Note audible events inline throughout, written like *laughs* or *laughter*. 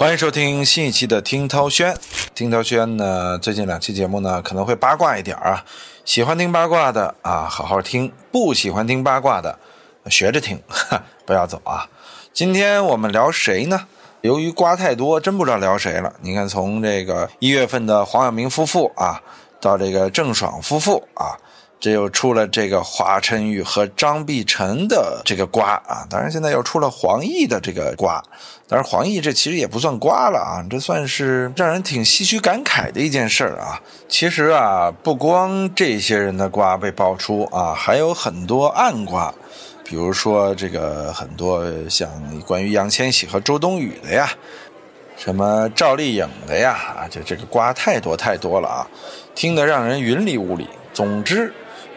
欢迎收听新一期的听涛轩。听涛轩呢，最近两期节目呢可能会八卦一点啊，喜欢听八卦的啊，好好听；不喜欢听八卦的，学着听，*laughs* 不要走啊。今天我们聊谁呢？由于瓜太多，真不知道聊谁了。你看，从这个一月份的黄晓明夫妇啊，到这个郑爽夫妇啊。这又出了这个华晨宇和张碧晨的这个瓜啊，当然现在又出了黄奕的这个瓜，当然黄奕这其实也不算瓜了啊，这算是让人挺唏嘘感慨的一件事儿啊。其实啊，不光这些人的瓜被爆出啊，还有很多暗瓜，比如说这个很多像关于杨千玺和周冬雨的呀，什么赵丽颖的呀，啊，就这个瓜太多太多了啊，听得让人云里雾里。总之。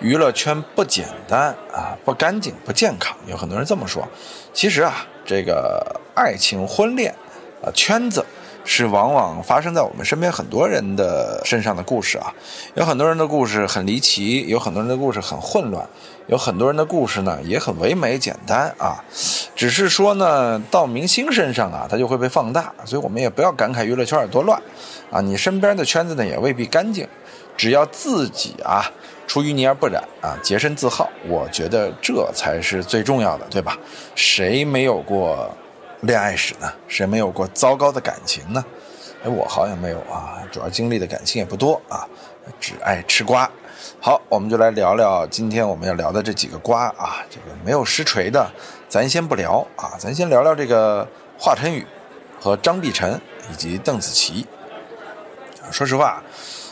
娱乐圈不简单啊，不干净，不健康。有很多人这么说。其实啊，这个爱情婚恋啊圈子是往往发生在我们身边很多人的身上的故事啊。有很多人的故事很离奇，有很多人的故事很混乱，有很多人的故事呢也很唯美简单啊。只是说呢，到明星身上啊，它就会被放大。所以我们也不要感慨娱乐圈有多乱啊。你身边的圈子呢也未必干净，只要自己啊。出淤泥而不染啊，洁身自好，我觉得这才是最重要的，对吧？谁没有过恋爱史呢？谁没有过糟糕的感情呢？哎，我好像没有啊，主要经历的感情也不多啊，只爱吃瓜。好，我们就来聊聊今天我们要聊的这几个瓜啊，这个没有实锤的，咱先不聊啊，咱先聊聊这个华晨宇和张碧晨以及邓紫棋。说实话。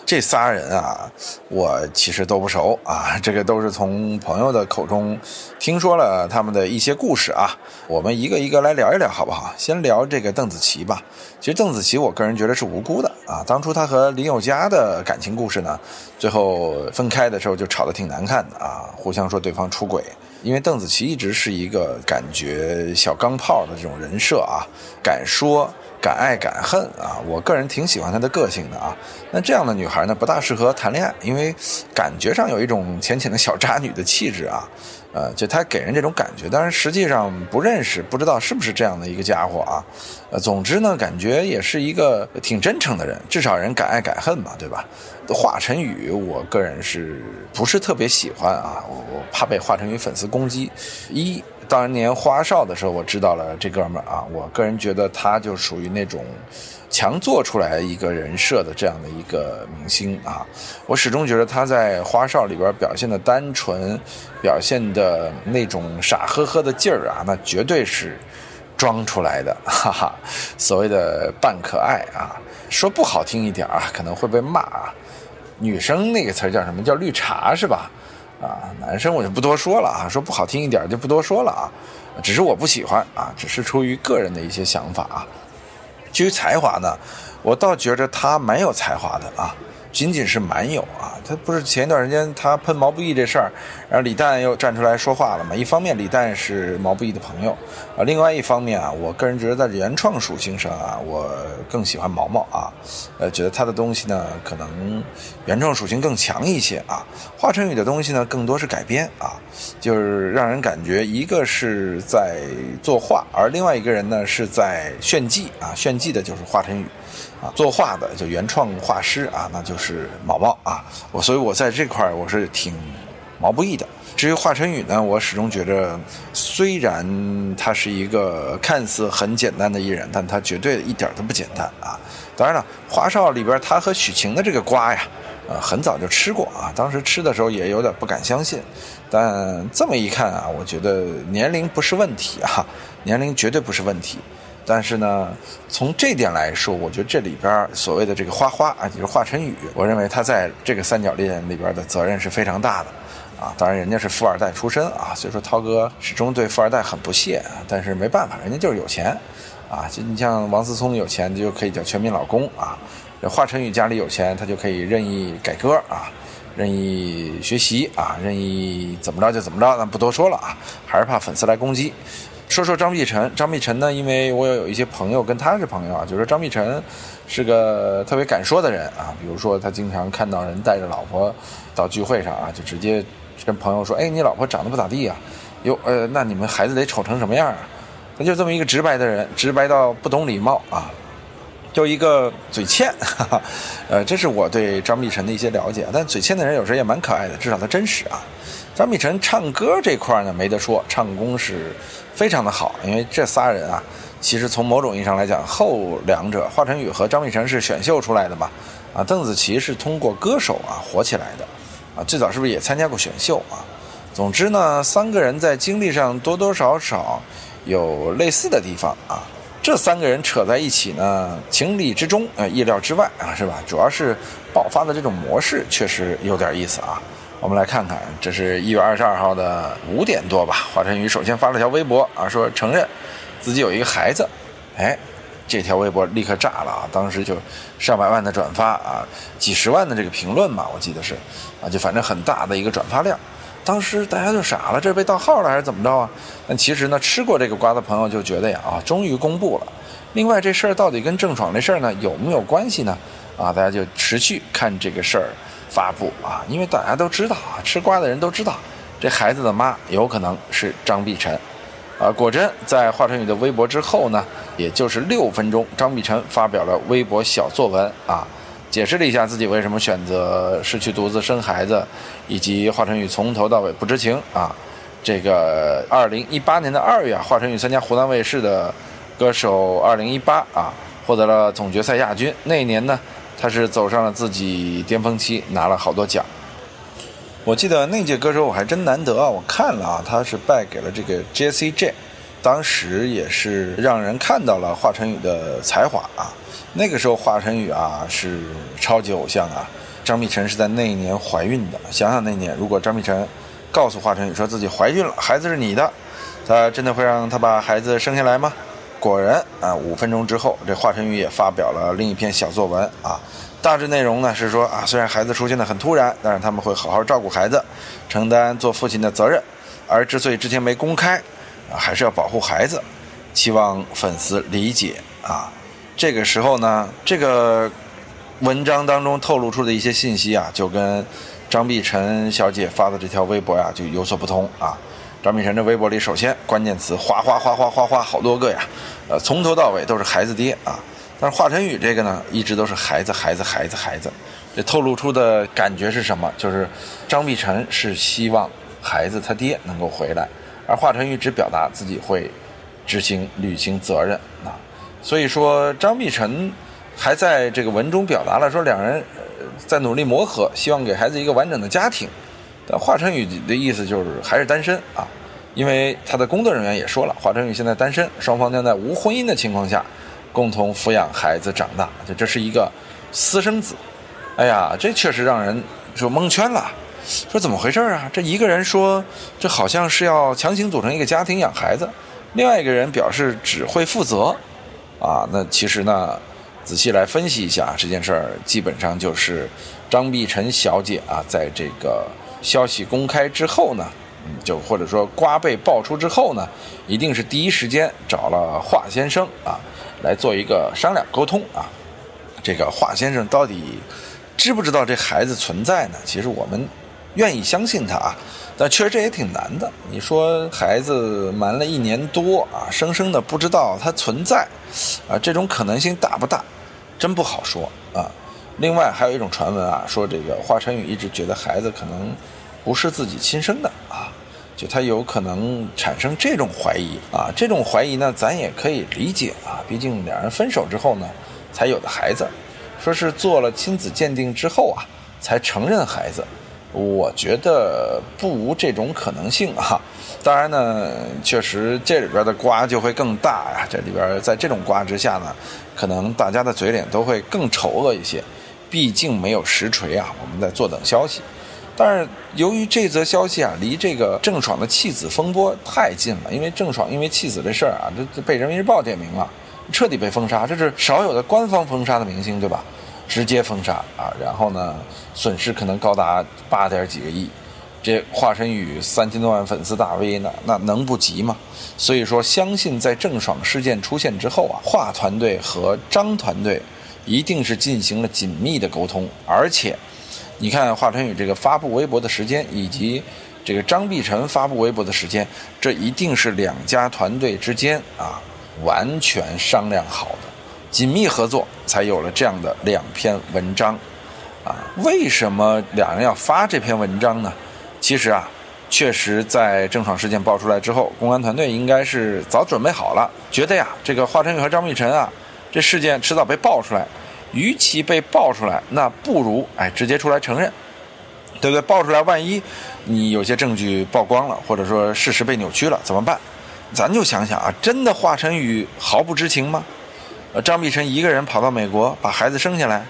这仨人啊，我其实都不熟啊，这个都是从朋友的口中听说了他们的一些故事啊。我们一个一个来聊一聊，好不好？先聊这个邓紫棋吧。其实邓紫棋，我个人觉得是无辜的啊。当初她和林宥嘉的感情故事呢，最后分开的时候就吵得挺难看的啊，互相说对方出轨。因为邓紫棋一直是一个感觉小钢炮的这种人设啊，敢说。敢爱敢恨啊！我个人挺喜欢她的个性的啊。那这样的女孩呢，不大适合谈恋爱，因为感觉上有一种浅浅的小渣女的气质啊。呃，就他给人这种感觉，但是实际上不认识，不知道是不是这样的一个家伙啊。呃，总之呢，感觉也是一个挺真诚的人，至少人敢爱敢恨嘛，对吧？华晨宇，我个人是不是特别喜欢啊？我我怕被华晨宇粉丝攻击。一当年花少的时候，我知道了这哥们儿啊，我个人觉得他就属于那种强做出来一个人设的这样的一个明星啊。我始终觉得他在花少里边表现的单纯，表现的那种傻呵呵的劲儿啊，那绝对是装出来的，*laughs* 哈哈。所谓的扮可爱啊，说不好听一点啊，可能会被骂啊。女生那个词叫什么叫绿茶是吧？啊，男生我就不多说了啊，说不好听一点就不多说了啊，只是我不喜欢啊，只是出于个人的一些想法啊。至于才华呢，我倒觉着他蛮有才华的啊。仅仅是蛮有啊，他不是前一段时间他喷毛不易这事儿，然后李诞又站出来说话了嘛？一方面李诞是毛不易的朋友啊，另外一方面啊，我个人觉得在原创属性上啊，我更喜欢毛毛啊，呃，觉得他的东西呢可能原创属性更强一些啊。华晨宇的东西呢更多是改编啊，就是让人感觉一个是在作画，而另外一个人呢是在炫技啊，炫技的就是华晨宇。啊，作画的就原创画师啊，那就是毛毛啊。我所以，我在这块儿我是挺毛不易的。至于华晨宇呢，我始终觉着，虽然他是一个看似很简单的艺人，但他绝对一点都不简单啊。当然了，华少里边他和许晴的这个瓜呀，呃，很早就吃过啊。当时吃的时候也有点不敢相信，但这么一看啊，我觉得年龄不是问题啊，年龄绝对不是问题。但是呢，从这点来说，我觉得这里边所谓的这个花花啊，就是华晨宇，我认为他在这个三角恋里边的责任是非常大的，啊，当然人家是富二代出身啊，所以说涛哥始终对富二代很不屑啊，但是没办法，人家就是有钱，啊，就你像王思聪有钱就可以叫全民老公啊，华晨宇家里有钱，他就可以任意改歌啊，任意学习啊，任意怎么着就怎么着，咱不多说了啊，还是怕粉丝来攻击。说说张碧晨，张碧晨呢？因为我有有一些朋友跟他是朋友啊，就说张碧晨是个特别敢说的人啊。比如说，他经常看到人带着老婆到聚会上啊，就直接跟朋友说：“哎，你老婆长得不咋地啊？哟，呃，那你们孩子得丑成什么样啊？”他就这么一个直白的人，直白到不懂礼貌啊。就一个嘴欠，*laughs* 哈哈，呃，这是我对张碧晨的一些了解。但嘴欠的人有时候也蛮可爱的，至少他真实啊。张碧晨唱歌这块呢没得说，唱功是非常的好。因为这仨人啊，其实从某种意义上来讲，后两者华晨宇和张碧晨是选秀出来的嘛，啊，邓紫棋是通过歌手啊火起来的，啊，最早是不是也参加过选秀啊？总之呢，三个人在经历上多多少少有类似的地方啊。这三个人扯在一起呢，情理之中，呃，意料之外啊，是吧？主要是爆发的这种模式确实有点意思啊。我们来看看，这是一月二十二号的五点多吧。华晨宇首先发了条微博啊，说承认自己有一个孩子。哎，这条微博立刻炸了啊！当时就上百万的转发啊，几十万的这个评论嘛，我记得是啊，就反正很大的一个转发量。当时大家就傻了，这被盗号了还是怎么着啊？但其实呢，吃过这个瓜的朋友就觉得呀，啊，终于公布了。另外，这事儿到底跟郑爽这事儿呢有没有关系呢？啊，大家就持续看这个事儿发布啊，因为大家都知道啊，吃瓜的人都知道，这孩子的妈有可能是张碧晨。啊，果真在华晨宇的微博之后呢，也就是六分钟，张碧晨发表了微博小作文啊。解释了一下自己为什么选择是去独自生孩子，以及华晨宇从头到尾不知情啊。这个二零一八年的二月，华晨宇参加湖南卫视的歌手二零一八啊，获得了总决赛亚军。那一年呢，他是走上了自己巅峰期，拿了好多奖。我记得那届歌手我还真难得啊，我看了啊，他是败给了这个 J.C.J，当时也是让人看到了华晨宇的才华啊。那个时候华晨宇啊是超级偶像啊，张碧晨是在那一年怀孕的。想想那年，如果张碧晨告诉华晨宇说自己怀孕了，孩子是你的，他真的会让他把孩子生下来吗？果然啊，五分钟之后，这华晨宇也发表了另一篇小作文啊，大致内容呢是说啊，虽然孩子出现的很突然，但是他们会好好照顾孩子，承担做父亲的责任。而之所以之前没公开，啊，还是要保护孩子，期望粉丝理解啊。这个时候呢，这个文章当中透露出的一些信息啊，就跟张碧晨小姐发的这条微博呀就有所不同啊。张碧晨这微博里，首先关键词哗哗哗哗哗哗好多个呀，呃，从头到尾都是孩子爹啊。但是华晨宇这个呢，一直都是孩子孩子孩子孩子。这透露出的感觉是什么？就是张碧晨是希望孩子他爹能够回来，而华晨宇只表达自己会执行履行责任啊。所以说，张碧晨还在这个文中表达了说，两人在努力磨合，希望给孩子一个完整的家庭。华晨宇的意思就是还是单身啊，因为他的工作人员也说了，华晨宇现在单身，双方将在无婚姻的情况下共同抚养孩子长大，就这是一个私生子。哎呀，这确实让人就蒙圈了，说怎么回事啊？这一个人说这好像是要强行组成一个家庭养孩子，另外一个人表示只会负责。啊，那其实呢，仔细来分析一下这件事儿，基本上就是张碧晨小姐啊，在这个消息公开之后呢，嗯，就或者说瓜被爆出之后呢，一定是第一时间找了华先生啊，来做一个商量沟通啊。这个华先生到底知不知道这孩子存在呢？其实我们愿意相信他啊。但确实这也挺难的。你说孩子瞒了一年多啊，生生的不知道他存在，啊，这种可能性大不大？真不好说啊。另外还有一种传闻啊，说这个华晨宇一直觉得孩子可能不是自己亲生的啊，就他有可能产生这种怀疑啊。这种怀疑呢，咱也可以理解啊，毕竟两人分手之后呢，才有的孩子，说是做了亲子鉴定之后啊，才承认孩子。我觉得不无这种可能性啊，当然呢，确实这里边的瓜就会更大呀。这里边在这种瓜之下呢，可能大家的嘴脸都会更丑恶一些。毕竟没有实锤啊，我们在坐等消息。但是由于这则消息啊，离这个郑爽的弃子风波太近了，因为郑爽因为弃子这事儿啊，这被人民日报点名了，彻底被封杀，这是少有的官方封杀的明星，对吧？直接封杀啊，然后呢，损失可能高达八点几个亿，这华晨宇三千多万粉丝大 V 呢，那能不急吗？所以说，相信在郑爽事件出现之后啊，华团队和张团队一定是进行了紧密的沟通，而且，你看华晨宇这个发布微博的时间，以及这个张碧晨发布微博的时间，这一定是两家团队之间啊完全商量好的。紧密合作，才有了这样的两篇文章。啊，为什么两人要发这篇文章呢？其实啊，确实在郑爽事件爆出来之后，公安团队应该是早准备好了，觉得呀，这个华晨宇和张碧晨啊，这事件迟早被爆出来，与其被爆出来，那不如哎直接出来承认，对不对？爆出来，万一你有些证据曝光了，或者说事实被扭曲了，怎么办？咱就想想啊，真的华晨宇毫不知情吗？呃，张碧晨一个人跑到美国把孩子生下来。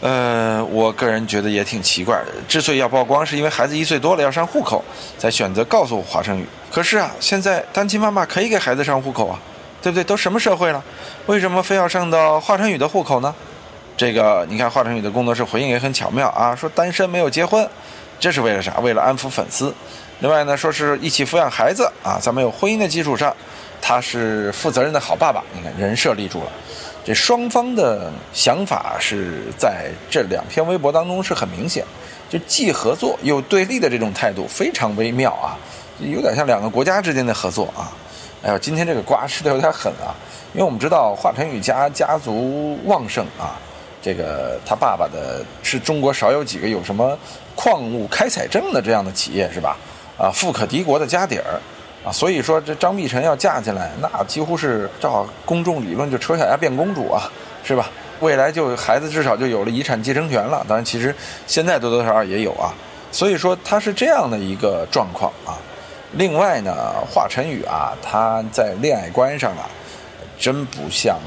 呃，我个人觉得也挺奇怪的。之所以要曝光，是因为孩子一岁多了要上户口，才选择告诉华晨宇。可是啊，现在单亲妈妈可以给孩子上户口啊，对不对？都什么社会了，为什么非要上到华晨宇的户口呢？这个你看，华晨宇的工作室回应也很巧妙啊，说单身没有结婚，这是为了啥？为了安抚粉丝。另外呢，说是一起抚养孩子啊，在没有婚姻的基础上，他是负责任的好爸爸。你看人设立住了。这双方的想法是在这两篇微博当中是很明显，就既合作又对立的这种态度非常微妙啊，有点像两个国家之间的合作啊。哎呦，今天这个瓜吃的有点狠啊，因为我们知道华晨宇家家族旺盛啊，这个他爸爸的是中国少有几个有什么矿物开采证的这样的企业是吧？啊，富可敌国的家底儿。啊，所以说这张碧晨要嫁进来，那几乎是照公众理论就扯小鸭变公主啊，是吧？未来就孩子至少就有了遗产继承权了。当然，其实现在多多少少也有啊。所以说他是这样的一个状况啊。另外呢，华晨宇啊，他在恋爱观上啊，真不像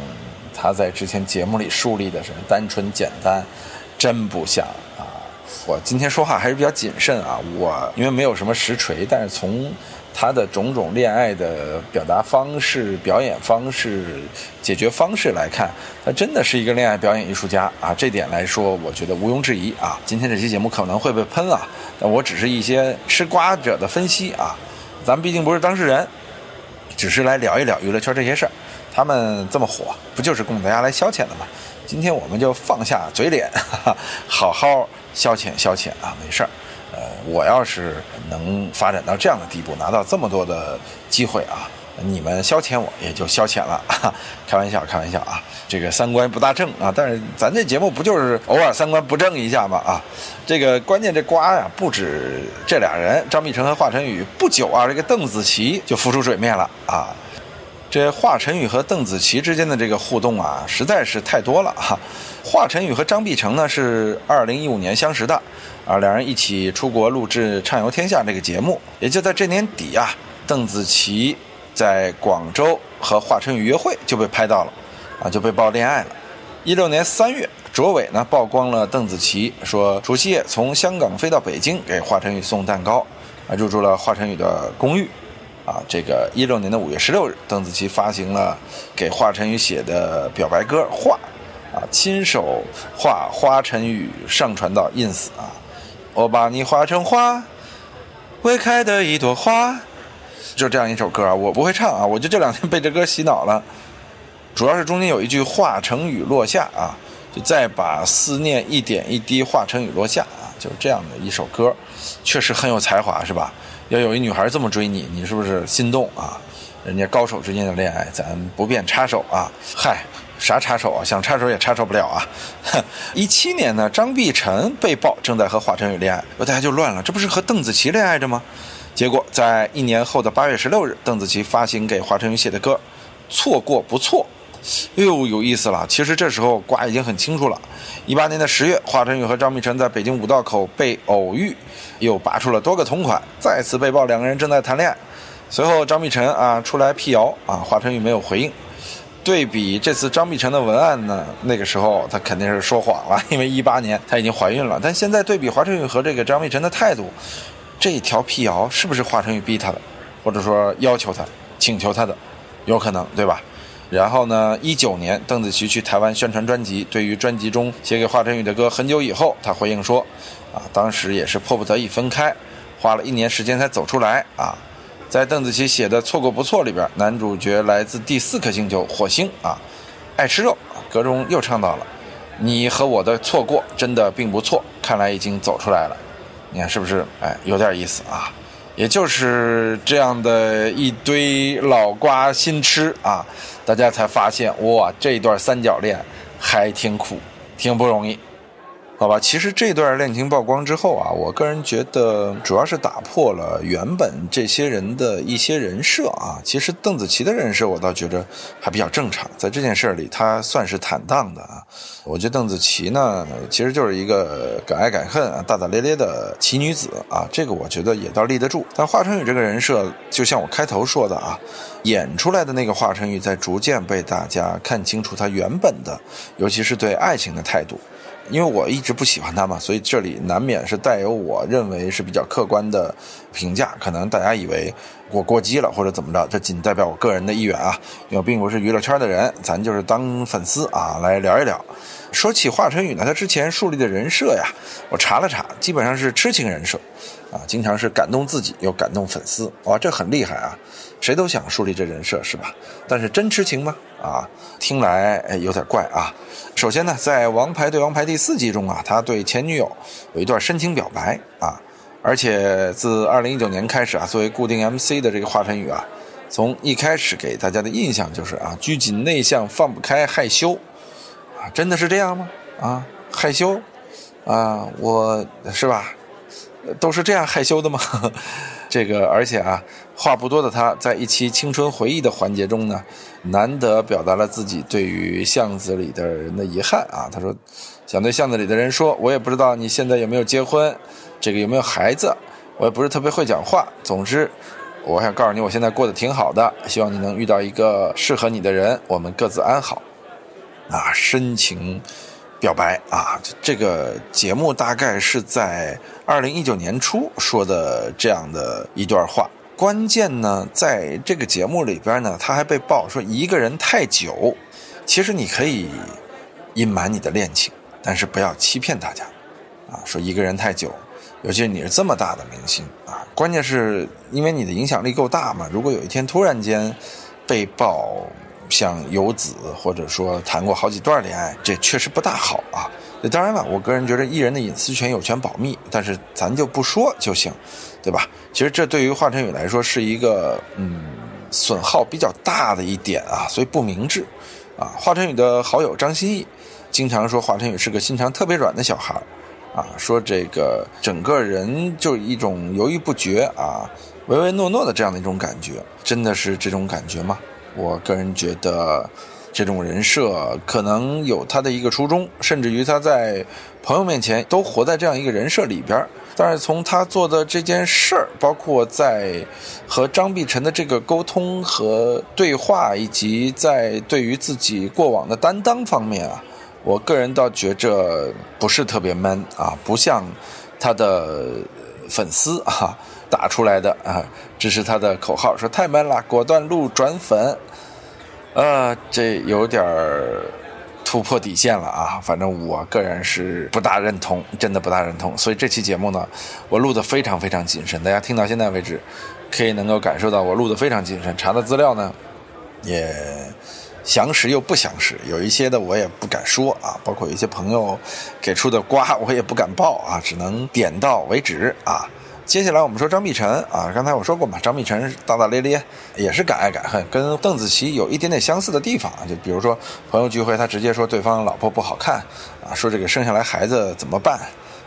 他在之前节目里树立的什么单纯简单，真不像啊。我今天说话还是比较谨慎啊，我因为没有什么实锤，但是从。他的种种恋爱的表达方式、表演方式、解决方式来看，他真的是一个恋爱表演艺术家啊！这点来说，我觉得毋庸置疑啊。今天这期节目可能会被喷啊，但我只是一些吃瓜者的分析啊。咱们毕竟不是当事人，只是来聊一聊娱乐圈这些事儿。他们这么火，不就是供大家来消遣的吗？今天我们就放下嘴脸，*laughs* 好好消遣消遣啊，没事儿。呃，我要是能发展到这样的地步，拿到这么多的机会啊，你们消遣我也就消遣了，*laughs* 开玩笑，开玩笑啊，这个三观不大正啊，但是咱这节目不就是偶尔三观不正一下吗？啊，这个关键这瓜呀，不止这俩人，张碧晨和华晨宇，不久啊，这个邓紫棋就浮出水面了啊。这华晨宇和邓紫棋之间的这个互动啊，实在是太多了哈。华晨宇和张碧晨呢是二零一五年相识的，啊，两人一起出国录制《畅游天下》这个节目。也就在这年底啊，邓紫棋在广州和华晨宇约会就被拍到了，啊，就被曝恋爱了。一六年三月，卓伟呢曝光了邓紫棋说除夕夜从香港飞到北京给华晨宇送蛋糕，啊，入住了华晨宇的公寓。啊，这个一六年的五月十六日，邓紫棋发行了给华晨宇写的表白歌《画》，啊，亲手画华晨宇上传到 ins 啊，我把你画成花，未开的一朵花，就这样一首歌啊，我不会唱啊，我就这两天被这歌洗脑了，主要是中间有一句化成雨落下啊，就再把思念一点一滴化成雨落下啊，就是这样的一首歌，确实很有才华，是吧？要有一女孩这么追你，你是不是心动啊？人家高手之间的恋爱，咱不便插手啊。嗨，啥插手啊？想插手也插手不了啊。*laughs* 一七年呢，张碧晨被曝正在和华晨宇恋爱，大家就乱了，这不是和邓紫棋恋爱着吗？结果在一年后的八月十六日，邓紫棋发行给华晨宇写的歌《错过不错》。哎呦，有意思了！其实这时候瓜已经很清楚了。一八年的十月，华晨宇和张碧晨在北京五道口被偶遇，又拔出了多个同款，再次被曝两个人正在谈恋爱。随后张碧晨啊出来辟谣啊，华晨宇没有回应。对比这次张碧晨的文案呢，那个时候她肯定是说谎了，因为一八年她已经怀孕了。但现在对比华晨宇和这个张碧晨的态度，这一条辟谣是不是华晨宇逼他的，或者说要求他、请求他的，有可能对吧？然后呢？一九年，邓紫棋去台湾宣传专辑，对于专辑中写给华晨宇的歌，很久以后，她回应说：“啊，当时也是迫不得已分开，花了一年时间才走出来啊。”在邓紫棋写的《错过不错》里边，男主角来自第四颗星球火星啊，爱吃肉，歌中又唱到了：“你和我的错过真的并不错，看来已经走出来了。”你看是不是？哎，有点意思啊。也就是这样的一堆老瓜新吃啊，大家才发现哇，这一段三角恋还挺苦，挺不容易。好吧，其实这段恋情曝光之后啊，我个人觉得主要是打破了原本这些人的一些人设啊。其实邓紫棋的人设我倒觉得还比较正常，在这件事里她算是坦荡的啊。我觉得邓紫棋呢，其实就是一个敢爱敢恨啊、大大咧咧的奇女子啊，这个我觉得也倒立得住。但华晨宇这个人设，就像我开头说的啊，演出来的那个华晨宇在逐渐被大家看清楚他原本的，尤其是对爱情的态度。因为我一直不喜欢他嘛，所以这里难免是带有我认为是比较客观的评价。可能大家以为我过激了或者怎么着，这仅代表我个人的意愿啊。因为并不是娱乐圈的人，咱就是当粉丝啊来聊一聊。说起华晨宇呢，他之前树立的人设呀，我查了查，基本上是痴情人设啊，经常是感动自己又感动粉丝，哇，这很厉害啊。谁都想树立这人设是吧？但是真痴情吗？啊，听来有点怪啊。首先呢，在《王牌对王牌》第四季中啊，他对前女友有一段深情表白啊。而且自2019年开始啊，作为固定 MC 的这个华晨宇啊，从一开始给大家的印象就是啊，拘谨内向、放不开、害羞啊，真的是这样吗？啊，害羞啊，我是吧？都是这样害羞的吗？*laughs* 这个，而且啊，话不多的他在一期青春回忆的环节中呢，难得表达了自己对于巷子里的人的遗憾啊。他说，想对巷子里的人说，我也不知道你现在有没有结婚，这个有没有孩子，我也不是特别会讲话。总之，我想告诉你，我现在过得挺好的，希望你能遇到一个适合你的人，我们各自安好。啊，深情。表白啊，这个节目大概是在二零一九年初说的这样的一段话。关键呢，在这个节目里边呢，他还被曝说一个人太久，其实你可以隐瞒你的恋情，但是不要欺骗大家啊。说一个人太久，尤其是你是这么大的明星啊，关键是因为你的影响力够大嘛。如果有一天突然间被曝。像游子，或者说谈过好几段恋爱，这确实不大好啊。当然了，我个人觉得艺人的隐私权有权保密，但是咱就不说就行，对吧？其实这对于华晨宇来说是一个嗯损耗比较大的一点啊，所以不明智啊。华晨宇的好友张歆艺经常说华晨宇是个心肠特别软的小孩啊，说这个整个人就一种犹豫不决啊、唯唯诺诺的这样的一种感觉，真的是这种感觉吗？我个人觉得，这种人设可能有他的一个初衷，甚至于他在朋友面前都活在这样一个人设里边。但是从他做的这件事儿，包括在和张碧晨的这个沟通和对话，以及在对于自己过往的担当方面啊，我个人倒觉着不是特别 man 啊，不像他的粉丝啊。*laughs* 打出来的啊，这是他的口号，说太闷了，果断路转粉，呃，这有点突破底线了啊，反正我个人是不大认同，真的不大认同，所以这期节目呢，我录的非常非常谨慎，大家听到现在为止，可以能够感受到我录的非常谨慎，查的资料呢，也详实又不详实，有一些的我也不敢说啊，包括有一些朋友给出的瓜我也不敢报啊，只能点到为止啊。接下来我们说张碧晨啊，刚才我说过嘛，张碧晨大大咧咧，也是敢爱敢恨，跟邓紫棋有一点点相似的地方啊就比如说朋友聚会，他直接说对方老婆不好看，啊，说这个生下来孩子怎么办，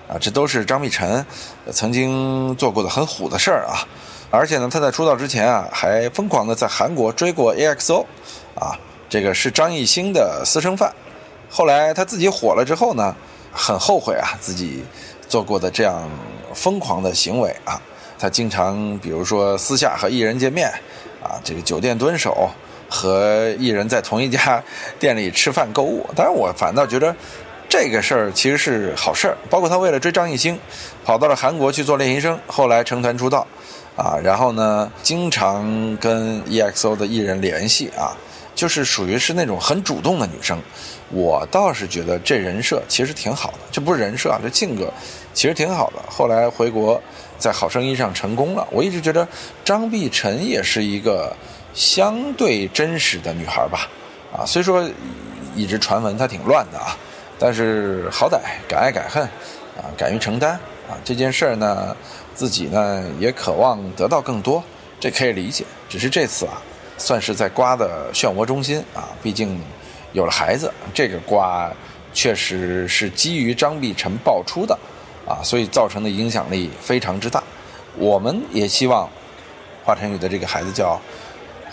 啊，这都是张碧晨曾经做过的很虎的事儿啊。而且呢，他在出道之前啊，还疯狂的在韩国追过 EXO，啊，这个是张艺兴的私生饭。后来他自己火了之后呢，很后悔啊，自己做过的这样。疯狂的行为啊！他经常，比如说私下和艺人见面，啊，这个酒店蹲守，和艺人在同一家店里吃饭购物。当然，我反倒觉得这个事儿其实是好事儿。包括他为了追张艺兴，跑到了韩国去做练习生，后来成团出道，啊，然后呢，经常跟 EXO 的艺人联系啊，就是属于是那种很主动的女生。我倒是觉得这人设其实挺好的，这不是人设啊，这性格。其实挺好的，后来回国在《好声音》上成功了。我一直觉得张碧晨也是一个相对真实的女孩吧，啊，虽说一直传闻她挺乱的啊，但是好歹敢爱敢恨，啊，敢于承担，啊，这件事儿呢，自己呢也渴望得到更多，这可以理解。只是这次啊，算是在瓜的漩涡中心啊，毕竟有了孩子，这个瓜确实是基于张碧晨爆出的啊，所以造成的影响力非常之大。我们也希望华晨宇的这个孩子叫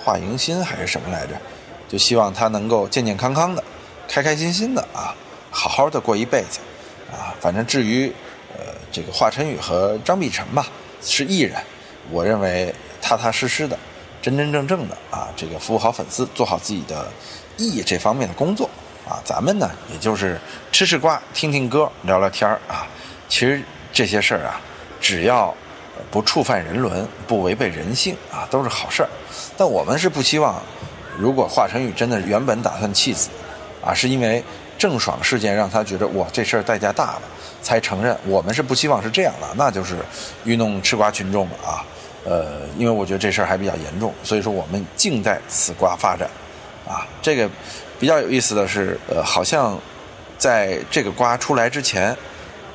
华迎新还是什么来着，就希望他能够健健康康的、开开心心的啊，好好的过一辈子啊。反正至于呃。这个华晨宇和张碧晨吧是艺人，我认为踏踏实实的、真真正正的啊，这个服务好粉丝，做好自己的艺这方面的工作啊。咱们呢，也就是吃吃瓜、听听歌、聊聊天啊。其实这些事儿啊，只要不触犯人伦、不违背人性啊，都是好事儿。但我们是不希望，如果华晨宇真的原本打算弃子啊，是因为郑爽事件让他觉得哇，这事儿代价大了。才承认，我们是不希望是这样的，那就是愚弄吃瓜群众了啊！呃，因为我觉得这事儿还比较严重，所以说我们静待此瓜发展啊。这个比较有意思的是，呃，好像在这个瓜出来之前，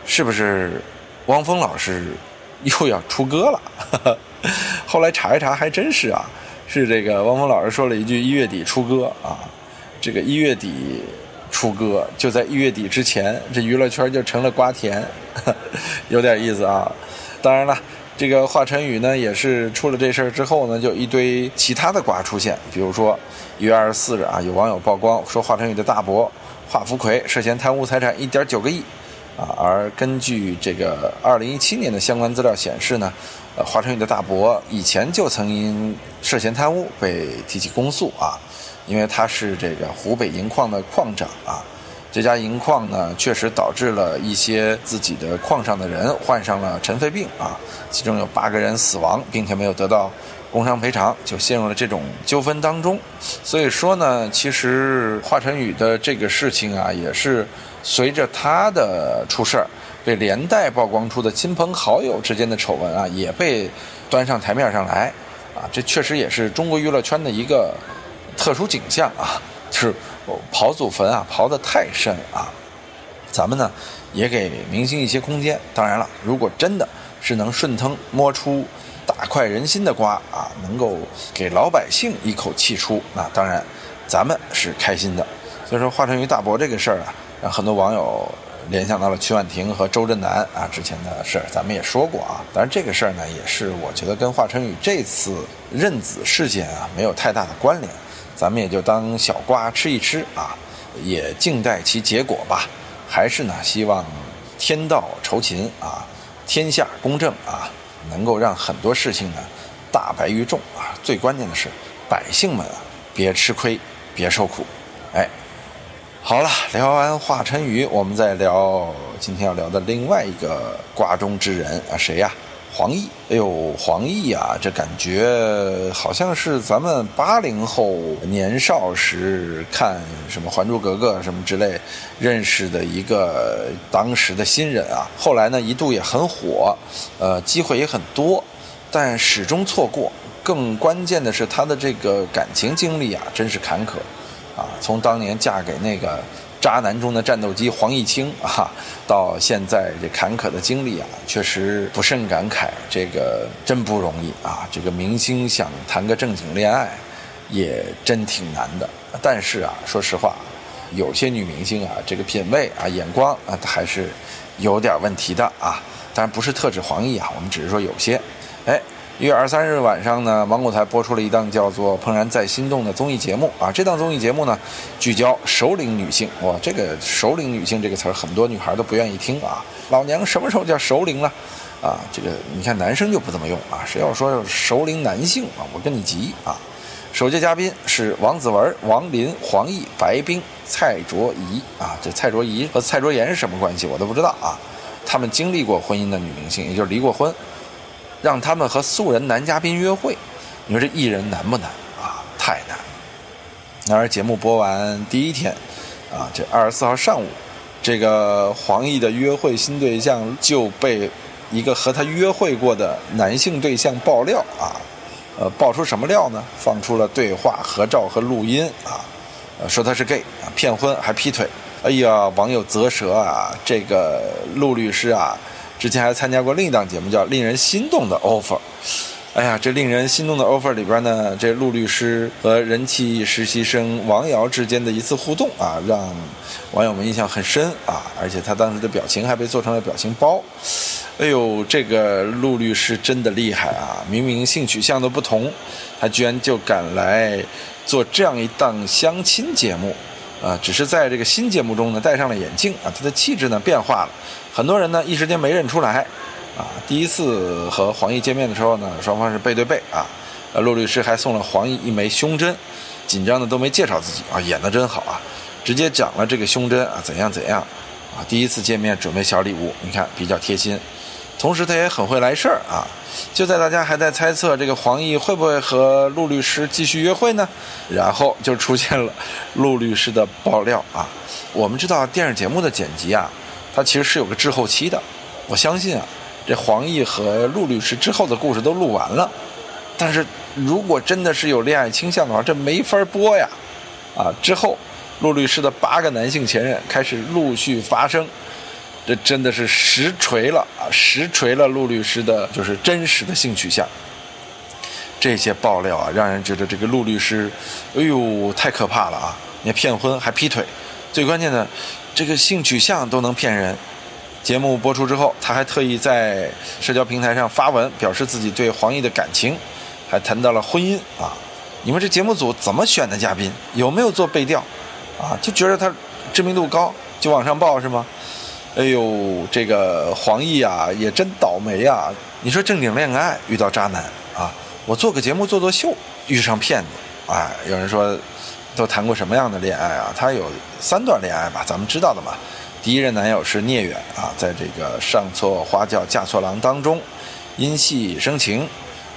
是不是汪峰老师又要出歌了？*laughs* 后来查一查，还真是啊，是这个汪峰老师说了一句一月底出歌啊，这个一月底。出歌就在一月底之前，这娱乐圈就成了瓜田，*laughs* 有点意思啊。当然了，这个华晨宇呢，也是出了这事儿之后呢，就一堆其他的瓜出现。比如说一月二十四日啊，有网友曝光说华晨宇的大伯华福奎涉嫌贪污财产一点九个亿啊。而根据这个二零一七年的相关资料显示呢，呃，华晨宇的大伯以前就曾因涉嫌贪污被提起公诉啊。因为他是这个湖北银矿的矿长啊，这家银矿呢确实导致了一些自己的矿上的人患上了尘肺病啊，其中有八个人死亡，并且没有得到工伤赔偿，就陷入了这种纠纷当中。所以说呢，其实华晨宇的这个事情啊，也是随着他的出事儿，被连带曝光出的亲朋好友之间的丑闻啊，也被端上台面上来啊，这确实也是中国娱乐圈的一个。特殊景象啊，是刨祖坟啊，刨得太深啊。咱们呢，也给明星一些空间。当然了，如果真的是能顺藤摸出大快人心的瓜啊，能够给老百姓一口气出，那当然咱们是开心的。所以说，华晨宇大伯这个事儿啊，让很多网友联想到了曲婉婷和周震南啊之前的事儿，咱们也说过啊。当然，这个事儿呢，也是我觉得跟华晨宇这次认子事件啊没有太大的关联。咱们也就当小瓜吃一吃啊，也静待其结果吧。还是呢，希望天道酬勤啊，天下公正啊，能够让很多事情呢大白于众啊。最关键的是，百姓们啊别吃亏，别受苦。哎，好了，聊完华晨宇，我们再聊今天要聊的另外一个瓜中之人啊，谁呀？黄奕，哎呦，黄奕啊，这感觉好像是咱们八零后年少时看什么《还珠格格》什么之类认识的一个当时的新人啊。后来呢，一度也很火，呃，机会也很多，但始终错过。更关键的是，他的这个感情经历啊，真是坎坷啊。从当年嫁给那个。渣男中的战斗机黄毅清 *laughs* 啊，到现在这坎坷的经历啊，确实不甚感慨。这个真不容易啊！这个明星想谈个正经恋爱，也真挺难的。但是啊，说实话，有些女明星啊，这个品味啊、眼光啊，还是有点问题的啊。当然不是特指黄奕啊，我们只是说有些，哎。一月二十三日晚上呢，芒果台播出了一档叫做《怦然在心动》的综艺节目啊。这档综艺节目呢，聚焦首领女性。哇，这个“首领女性”这个词儿，很多女孩都不愿意听啊。老娘什么时候叫首领了？啊，这个你看男生就不怎么用啊。谁要说首领男性啊，我跟你急啊。首届嘉宾是王子文、王林、黄奕、白冰、蔡卓宜啊。这蔡卓宜和蔡卓妍是什么关系？我都不知道啊。他们经历过婚姻的女明星，也就是离过婚。让他们和素人男嘉宾约会，你说这艺人难不难啊？太难。然而节目播完第一天，啊，这二十四号上午，这个黄奕的约会新对象就被一个和他约会过的男性对象爆料啊，呃，爆出什么料呢？放出了对话、合照和录音啊，说他是 gay 啊，骗婚还劈腿。哎呀，网友啧舌啊，这个陆律师啊。之前还参加过另一档节目叫《令人心动的 offer》。哎呀，这令人心动的 offer 里边呢，这陆律师和人气实习生王瑶之间的一次互动啊，让网友们印象很深啊。而且他当时的表情还被做成了表情包。哎呦，这个陆律师真的厉害啊！明明性取向都不同，他居然就敢来做这样一档相亲节目啊！只是在这个新节目中呢，戴上了眼镜啊，他的气质呢变化了，很多人呢一时间没认出来。啊，第一次和黄奕见面的时候呢，双方是背对背啊。呃，陆律师还送了黄奕一枚胸针，紧张的都没介绍自己啊，演的真好啊，直接讲了这个胸针啊怎样怎样啊。第一次见面准备小礼物，你看比较贴心，同时他也很会来事儿啊。就在大家还在猜测这个黄奕会不会和陆律师继续约会呢，然后就出现了陆律师的爆料啊。我们知道电视节目的剪辑啊，它其实是有个滞后期的，我相信啊。这黄奕和陆律师之后的故事都录完了，但是如果真的是有恋爱倾向的话，这没法播呀！啊，之后陆律师的八个男性前任开始陆续发生，这真的是实锤了啊！实锤了陆律师的就是真实的性取向。这些爆料啊，让人觉得这个陆律师，哎呦，太可怕了啊！你骗婚还劈腿，最关键的，这个性取向都能骗人。节目播出之后，他还特意在社交平台上发文，表示自己对黄奕的感情，还谈到了婚姻啊！你们这节目组怎么选的嘉宾？有没有做背调？啊，就觉得他知名度高，就往上报是吗？哎呦，这个黄奕啊，也真倒霉啊！你说正经恋爱遇到渣男啊，我做个节目做做秀遇上骗子，哎，有人说都谈过什么样的恋爱啊？他有三段恋爱吧，咱们知道的嘛。第一任男友是聂远啊，在这个上错花轿嫁错郎当中，因戏生情，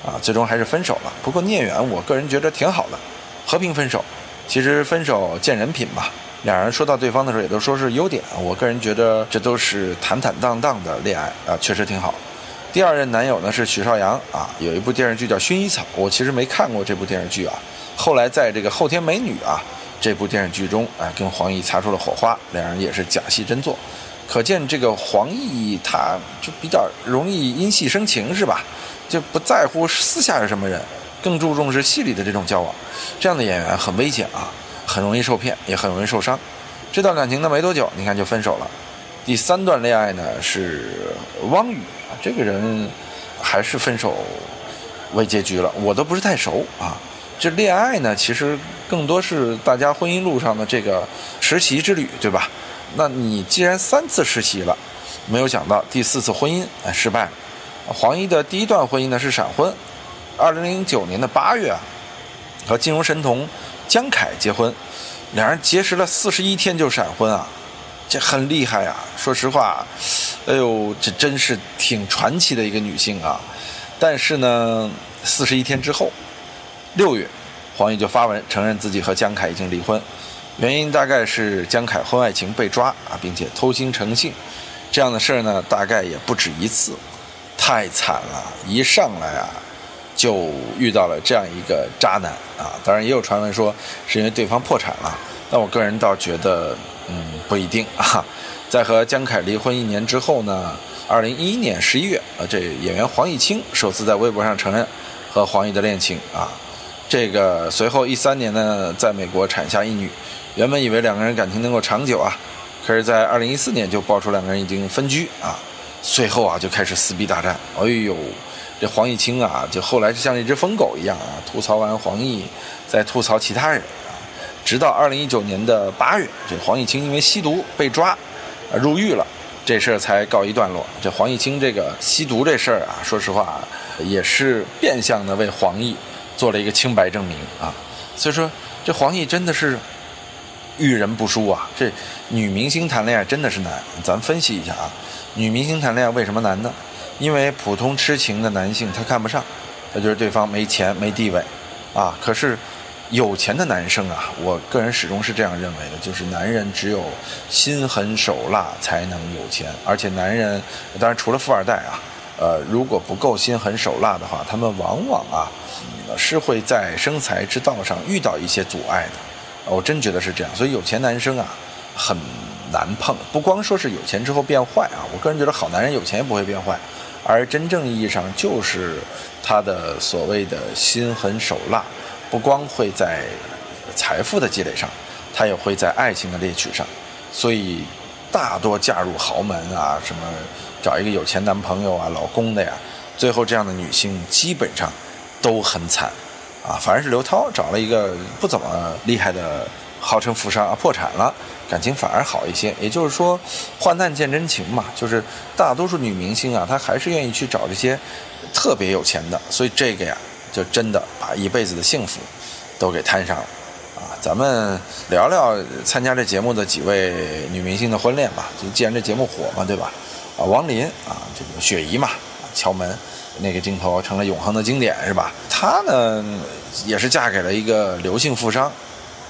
啊，最终还是分手了。不过聂远，我个人觉得挺好的，和平分手。其实分手见人品吧，两人说到对方的时候也都说是优点。我个人觉得这都是坦坦荡荡的恋爱啊，确实挺好。第二任男友呢是许绍洋啊，有一部电视剧叫《薰衣草》，我其实没看过这部电视剧啊。后来在这个后天美女啊。这部电视剧中，啊，跟黄奕擦出了火花，两人也是假戏真做，可见这个黄奕他就比较容易因戏生情，是吧？就不在乎私下是什么人，更注重是戏里的这种交往。这样的演员很危险啊，很容易受骗，也很容易受伤。这段感情呢没多久，你看就分手了。第三段恋爱呢是汪宇啊，这个人还是分手为结局了，我都不是太熟啊。这恋爱呢，其实更多是大家婚姻路上的这个实习之旅，对吧？那你既然三次实习了，没有想到第四次婚姻哎失败了。黄奕的第一段婚姻呢是闪婚，二零零九年的八月啊，和金融神童江凯结婚，两人结识了四十一天就闪婚啊，这很厉害啊！说实话，哎呦，这真是挺传奇的一个女性啊。但是呢，四十一天之后。六月，黄奕就发文承认自己和江凯已经离婚，原因大概是江凯婚外情被抓啊，并且偷腥成性，这样的事儿呢，大概也不止一次，太惨了！一上来啊，就遇到了这样一个渣男啊。当然也有传闻说是因为对方破产了，但我个人倒觉得，嗯，不一定啊。在和江凯离婚一年之后呢，二零一一年十一月，呃，这演员黄毅清首次在微博上承认和黄奕的恋情啊。这个随后一三年呢，在美国产下一女，原本以为两个人感情能够长久啊，可是，在二零一四年就爆出两个人已经分居啊，随后啊就开始撕逼大战。哎呦，这黄毅清啊，就后来就像一只疯狗一样啊，吐槽完黄奕，再吐槽其他人啊，直到二零一九年的八月，这黄毅清因为吸毒被抓，入狱了，这事儿才告一段落。这黄毅清这个吸毒这事儿啊，说实话，也是变相的为黄奕。做了一个清白证明啊，所以说这黄奕真的是遇人不淑啊。这女明星谈恋爱真的是难，咱分析一下啊。女明星谈恋爱为什么难呢？因为普通痴情的男性他看不上，他觉得对方没钱没地位啊。可是有钱的男生啊，我个人始终是这样认为的，就是男人只有心狠手辣才能有钱，而且男人当然除了富二代啊。呃，如果不够心狠手辣的话，他们往往啊，是会在生财之道上遇到一些阻碍的。我真觉得是这样，所以有钱男生啊，很难碰。不光说是有钱之后变坏啊，我个人觉得好男人有钱也不会变坏，而真正意义上就是他的所谓的心狠手辣，不光会在财富的积累上，他也会在爱情的猎取上。所以大多嫁入豪门啊，什么找一个有钱男朋友啊、老公的呀，最后这样的女性基本上都很惨。啊，反而是刘涛找了一个不怎么厉害的，号称富商啊，破产了，感情反而好一些。也就是说，患难见真情嘛。就是大多数女明星啊，她还是愿意去找这些特别有钱的。所以这个呀，就真的把一辈子的幸福都给摊上了啊。咱们聊聊参加这节目的几位女明星的婚恋吧。就既然这节目火嘛，对吧？啊，王林啊，这个雪姨嘛，敲门。那个镜头成了永恒的经典，是吧？她呢，也是嫁给了一个刘姓富商，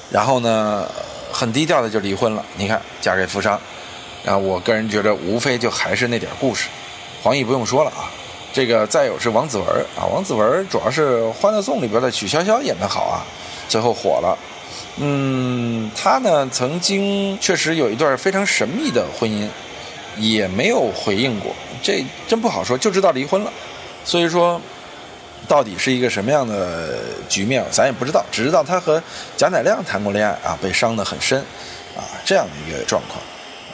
然后呢，很低调的就离婚了。你看，嫁给富商，然后我个人觉得，无非就还是那点故事。黄奕不用说了啊，这个再有是王子文啊，王子文主要是《欢乐颂》里边的曲筱绡演得好啊，最后火了。嗯，他呢曾经确实有一段非常神秘的婚姻，也没有回应过，这真不好说，就知道离婚了。所以说，到底是一个什么样的局面，咱也不知道。只知道他和贾乃亮谈过恋爱啊，被伤得很深，啊，这样的一个状况。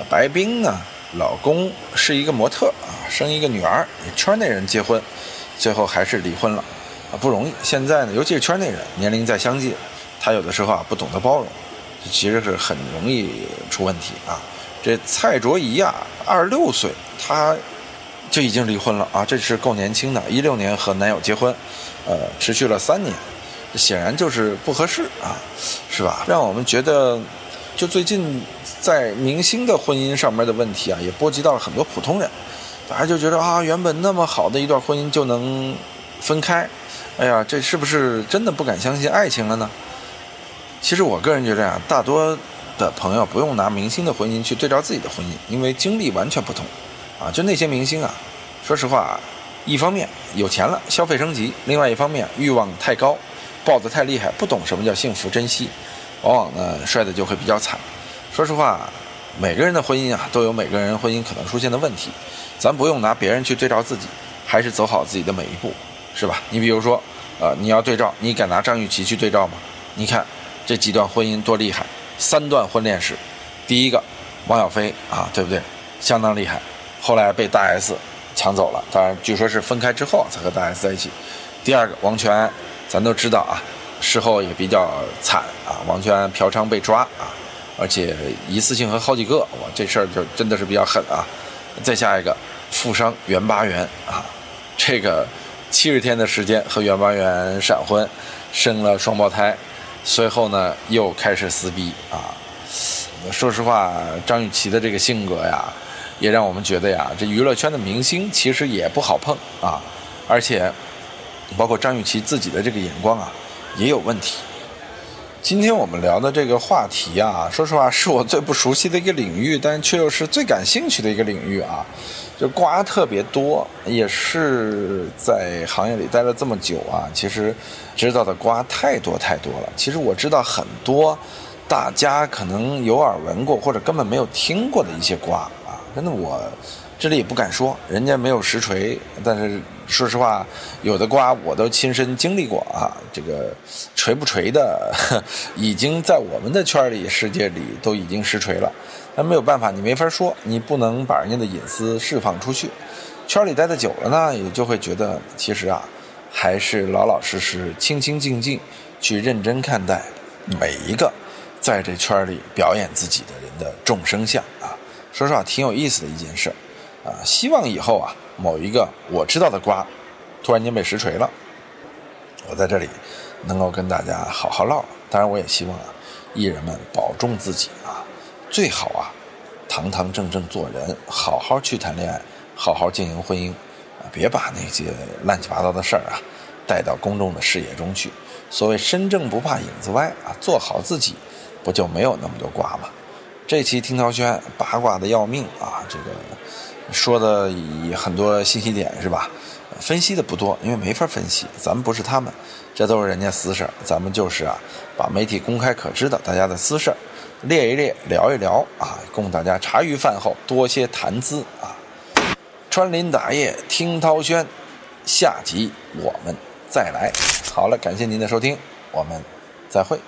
白冰呢，老公是一个模特啊，生一个女儿，圈内人结婚，最后还是离婚了，啊，不容易。现在呢，尤其是圈内人，年龄再相近，他有的时候啊，不懂得包容，其实是很容易出问题啊。这蔡卓宜啊，二十六岁，她。就已经离婚了啊，这是够年轻的，一六年和男友结婚，呃，持续了三年，显然就是不合适啊，是吧？让我们觉得，就最近在明星的婚姻上面的问题啊，也波及到了很多普通人，大家就觉得啊，原本那么好的一段婚姻就能分开，哎呀，这是不是真的不敢相信爱情了呢？其实我个人觉得啊，大多的朋友不用拿明星的婚姻去对照自己的婚姻，因为经历完全不同。啊，就那些明星啊，说实话，一方面有钱了，消费升级；另外一方面欲望太高，抱得太厉害，不懂什么叫幸福珍惜，往往呢摔的就会比较惨。说实话，每个人的婚姻啊，都有每个人婚姻可能出现的问题，咱不用拿别人去对照自己，还是走好自己的每一步，是吧？你比如说，呃，你要对照，你敢拿张雨绮去对照吗？你看这几段婚姻多厉害，三段婚恋史，第一个汪小菲啊，对不对？相当厉害。后来被大 S 抢走了，当然据说是分开之后才和大 S 在一起。第二个王全，咱都知道啊，事后也比较惨啊，王全嫖娼被抓啊，而且一次性和好几个，哇，这事儿就真的是比较狠啊。再下一个富商袁巴元啊，这个七十天的时间和袁巴元闪婚，生了双胞胎，随后呢又开始撕逼啊。说实话，张雨绮的这个性格呀。也让我们觉得呀，这娱乐圈的明星其实也不好碰啊，而且，包括张雨绮自己的这个眼光啊，也有问题。今天我们聊的这个话题啊，说实话是我最不熟悉的一个领域，但却又是最感兴趣的一个领域啊。就瓜特别多，也是在行业里待了这么久啊，其实知道的瓜太多太多了。其实我知道很多大家可能有耳闻过或者根本没有听过的一些瓜。真的，我这里也不敢说，人家没有实锤。但是说实话，有的瓜我都亲身经历过啊。这个锤不锤的，已经在我们的圈里、世界里都已经实锤了。那没有办法，你没法说，你不能把人家的隐私释放出去。圈里待的久了呢，也就会觉得，其实啊，还是老老实实、清清静静去认真看待每一个在这圈里表演自己的人的众生相啊。说实话，挺有意思的一件事啊！希望以后啊，某一个我知道的瓜，突然间被实锤了，我在这里能够跟大家好好唠。当然，我也希望啊，艺人们保重自己啊，最好啊，堂堂正正做人，好好去谈恋爱，好好经营婚姻啊，别把那些乱七八糟的事儿啊带到公众的视野中去。所谓身正不怕影子歪啊，做好自己，不就没有那么多瓜吗？这期听涛轩八卦的要命啊！这个说的以很多信息点是吧？分析的不多，因为没法分析，咱们不是他们，这都是人家私事儿，咱们就是啊，把媒体公开可知的大家的私事儿列一列，聊一聊啊，供大家茶余饭后多些谈资啊。穿林打叶听涛轩，下集我们再来。好了，感谢您的收听，我们再会。